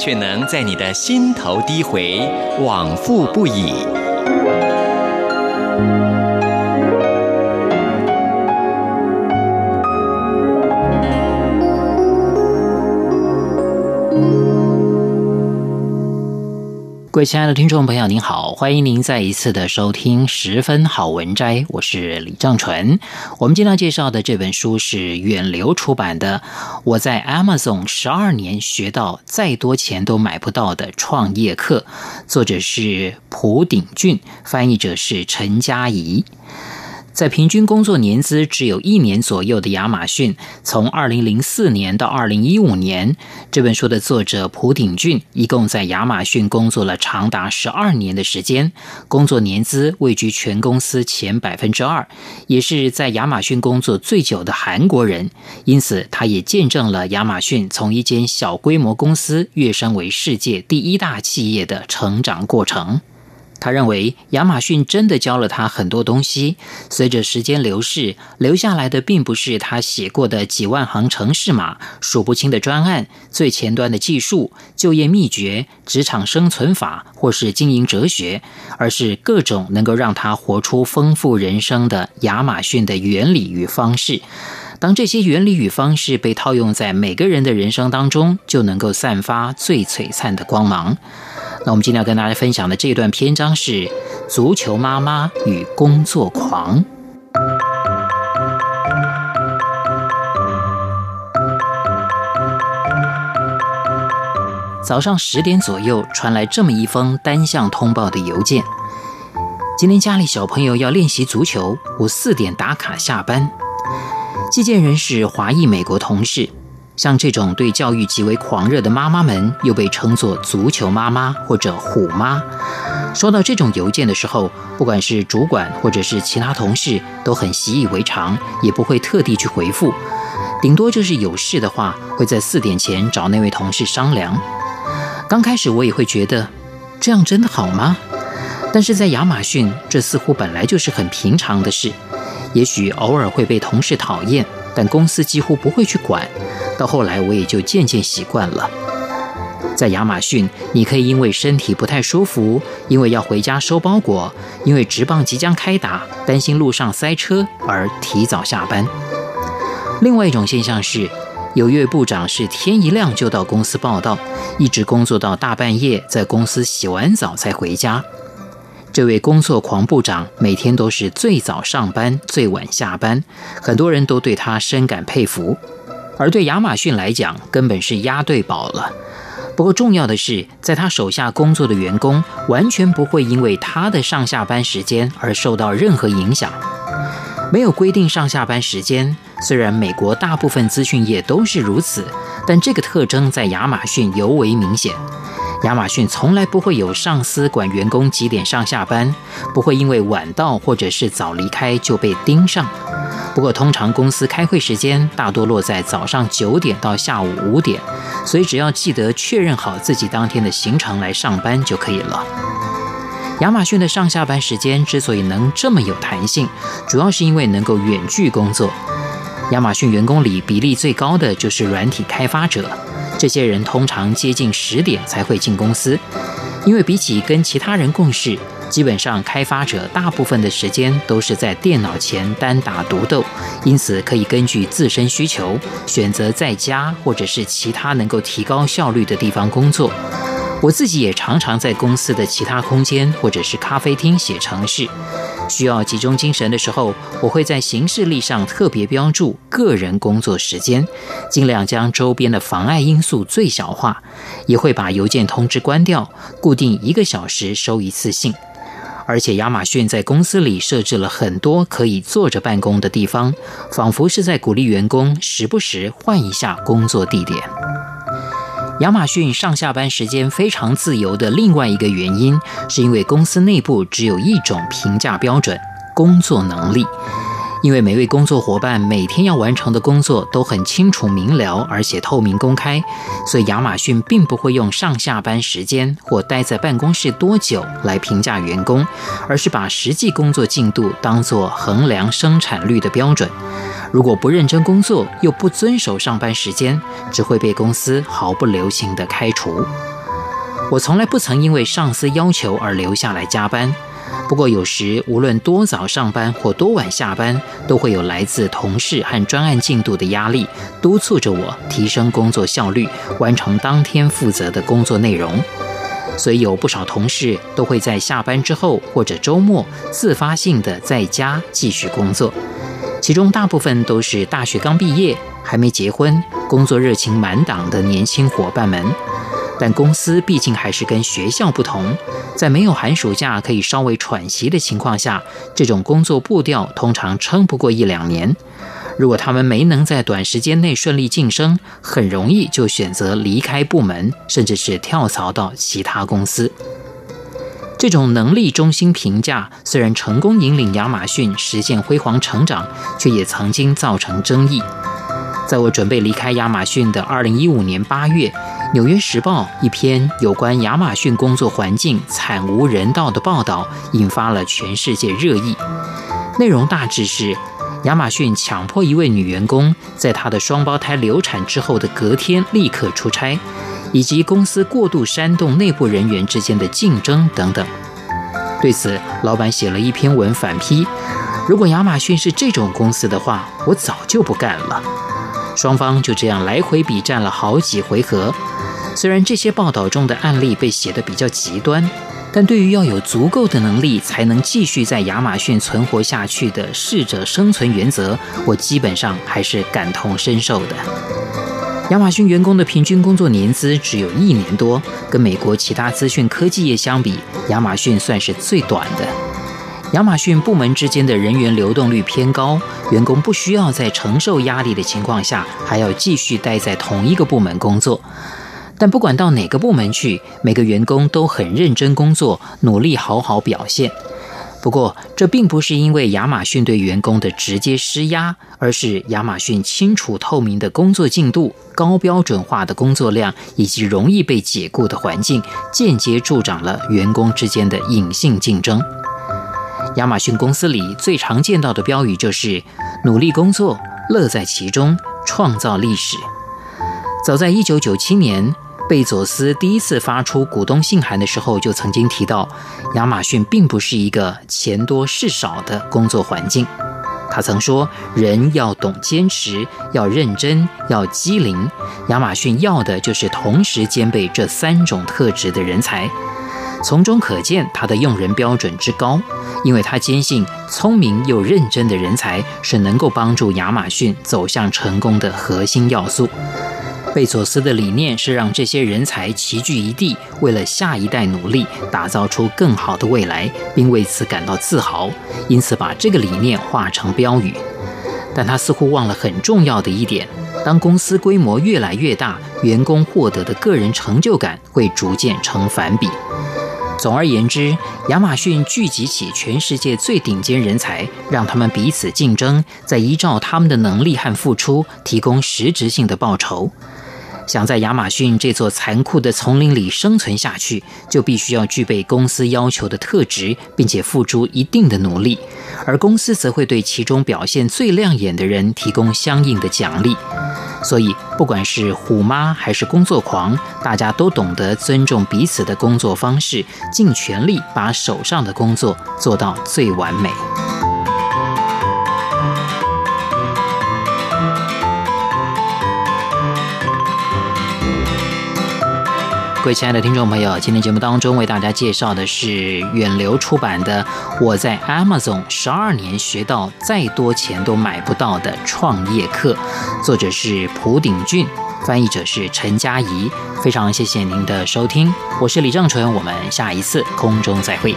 却能在你的心头低回，往复不已。各位亲爱的听众朋友，您好，欢迎您再一次的收听《十分好文摘》，我是李正淳。我们今天要介绍的这本书是远流出版的《我在 Amazon 十二年学到再多钱都买不到的创业课》，作者是蒲鼎俊，翻译者是陈佳怡。在平均工作年资只有一年左右的亚马逊，从二零零四年到二零一五年，这本书的作者蒲鼎俊一共在亚马逊工作了长达十二年的时间，工作年资位居全公司前百分之二，也是在亚马逊工作最久的韩国人。因此，他也见证了亚马逊从一间小规模公司跃升为世界第一大企业的成长过程。他认为亚马逊真的教了他很多东西。随着时间流逝，留下来的并不是他写过的几万行程式码、数不清的专案、最前端的技术、就业秘诀、职场生存法或是经营哲学，而是各种能够让他活出丰富人生的亚马逊的原理与方式。当这些原理与方式被套用在每个人的人生当中，就能够散发最璀璨的光芒。那我们今天要跟大家分享的这段篇章是《足球妈妈与工作狂》。早上十点左右传来这么一封单向通报的邮件：今天家里小朋友要练习足球，我四点打卡下班。寄件人是华裔美国同事。像这种对教育极为狂热的妈妈们，又被称作“足球妈妈”或者“虎妈”。收到这种邮件的时候，不管是主管或者是其他同事，都很习以为常，也不会特地去回复。顶多就是有事的话，会在四点前找那位同事商量。刚开始我也会觉得，这样真的好吗？但是在亚马逊，这似乎本来就是很平常的事。也许偶尔会被同事讨厌，但公司几乎不会去管。到后来，我也就渐渐习惯了。在亚马逊，你可以因为身体不太舒服，因为要回家收包裹，因为职棒即将开打，担心路上塞车而提早下班。另外一种现象是，有一位部长是天一亮就到公司报到，一直工作到大半夜，在公司洗完澡才回家。这位工作狂部长每天都是最早上班，最晚下班，很多人都对他深感佩服。而对亚马逊来讲，根本是押对宝了。不过重要的是，在他手下工作的员工完全不会因为他的上下班时间而受到任何影响。没有规定上下班时间，虽然美国大部分资讯业都是如此，但这个特征在亚马逊尤为明显。亚马逊从来不会有上司管员工几点上下班，不会因为晚到或者是早离开就被盯上。不过，通常公司开会时间大多落在早上九点到下午五点，所以只要记得确认好自己当天的行程来上班就可以了。亚马逊的上下班时间之所以能这么有弹性，主要是因为能够远距工作。亚马逊员工里比例最高的就是软体开发者，这些人通常接近十点才会进公司，因为比起跟其他人共事。基本上，开发者大部分的时间都是在电脑前单打独斗，因此可以根据自身需求选择在家或者是其他能够提高效率的地方工作。我自己也常常在公司的其他空间或者是咖啡厅写程式。需要集中精神的时候，我会在行事历上特别标注个人工作时间，尽量将周边的妨碍因素最小化，也会把邮件通知关掉，固定一个小时收一次信。而且亚马逊在公司里设置了很多可以坐着办公的地方，仿佛是在鼓励员工时不时换一下工作地点。亚马逊上下班时间非常自由的另外一个原因，是因为公司内部只有一种评价标准：工作能力。因为每位工作伙伴每天要完成的工作都很清楚明了，而且透明公开，所以亚马逊并不会用上下班时间或待在办公室多久来评价员工，而是把实际工作进度当作衡量生产率的标准。如果不认真工作，又不遵守上班时间，只会被公司毫不留情地开除。我从来不曾因为上司要求而留下来加班。不过，有时无论多早上班或多晚下班，都会有来自同事和专案进度的压力，督促着我提升工作效率，完成当天负责的工作内容。所以，有不少同事都会在下班之后或者周末自发性的在家继续工作，其中大部分都是大学刚毕业、还没结婚、工作热情满档的年轻伙伴们。但公司毕竟还是跟学校不同，在没有寒暑假可以稍微喘息的情况下，这种工作步调通常撑不过一两年。如果他们没能在短时间内顺利晋升，很容易就选择离开部门，甚至是跳槽到其他公司。这种能力中心评价虽然成功引领亚马逊实现辉煌成长，却也曾经造成争议。在我准备离开亚马逊的二零一五年八月，《纽约时报》一篇有关亚马逊工作环境惨无人道的报道，引发了全世界热议。内容大致是：亚马逊强迫一位女员工在她的双胞胎流产之后的隔天立刻出差，以及公司过度煽动内部人员之间的竞争等等。对此，老板写了一篇文反批：如果亚马逊是这种公司的话，我早就不干了。双方就这样来回比战了好几回合。虽然这些报道中的案例被写得比较极端，但对于要有足够的能力才能继续在亚马逊存活下去的适者生存原则，我基本上还是感同身受的。亚马逊员工的平均工作年资只有一年多，跟美国其他资讯科技业相比，亚马逊算是最短的。亚马逊部门之间的人员流动率偏高，员工不需要在承受压力的情况下，还要继续待在同一个部门工作。但不管到哪个部门去，每个员工都很认真工作，努力好好表现。不过，这并不是因为亚马逊对员工的直接施压，而是亚马逊清楚透明的工作进度、高标准化的工作量以及容易被解雇的环境，间接助长了员工之间的隐性竞争。亚马逊公司里最常见到的标语就是“努力工作，乐在其中，创造历史”。早在1997年，贝佐斯第一次发出股东信函的时候，就曾经提到，亚马逊并不是一个钱多事少的工作环境。他曾说，人要懂坚持，要认真，要机灵。亚马逊要的就是同时兼备这三种特质的人才。从中可见他的用人标准之高，因为他坚信，聪明又认真的人才是能够帮助亚马逊走向成功的核心要素。贝佐斯的理念是让这些人才齐聚一地，为了下一代努力，打造出更好的未来，并为此感到自豪。因此，把这个理念化成标语。但他似乎忘了很重要的一点：当公司规模越来越大，员工获得的个人成就感会逐渐成反比。总而言之，亚马逊聚集起全世界最顶尖人才，让他们彼此竞争，再依照他们的能力和付出，提供实质性的报酬。想在亚马逊这座残酷的丛林里生存下去，就必须要具备公司要求的特质，并且付出一定的努力。而公司则会对其中表现最亮眼的人提供相应的奖励。所以，不管是虎妈还是工作狂，大家都懂得尊重彼此的工作方式，尽全力把手上的工作做到最完美。各位亲爱的听众朋友，今天节目当中为大家介绍的是远流出版的《我在 Amazon 十二年学到再多钱都买不到的创业课》，作者是蒲鼎俊，翻译者是陈佳怡。非常谢谢您的收听，我是李正淳，我们下一次空中再会。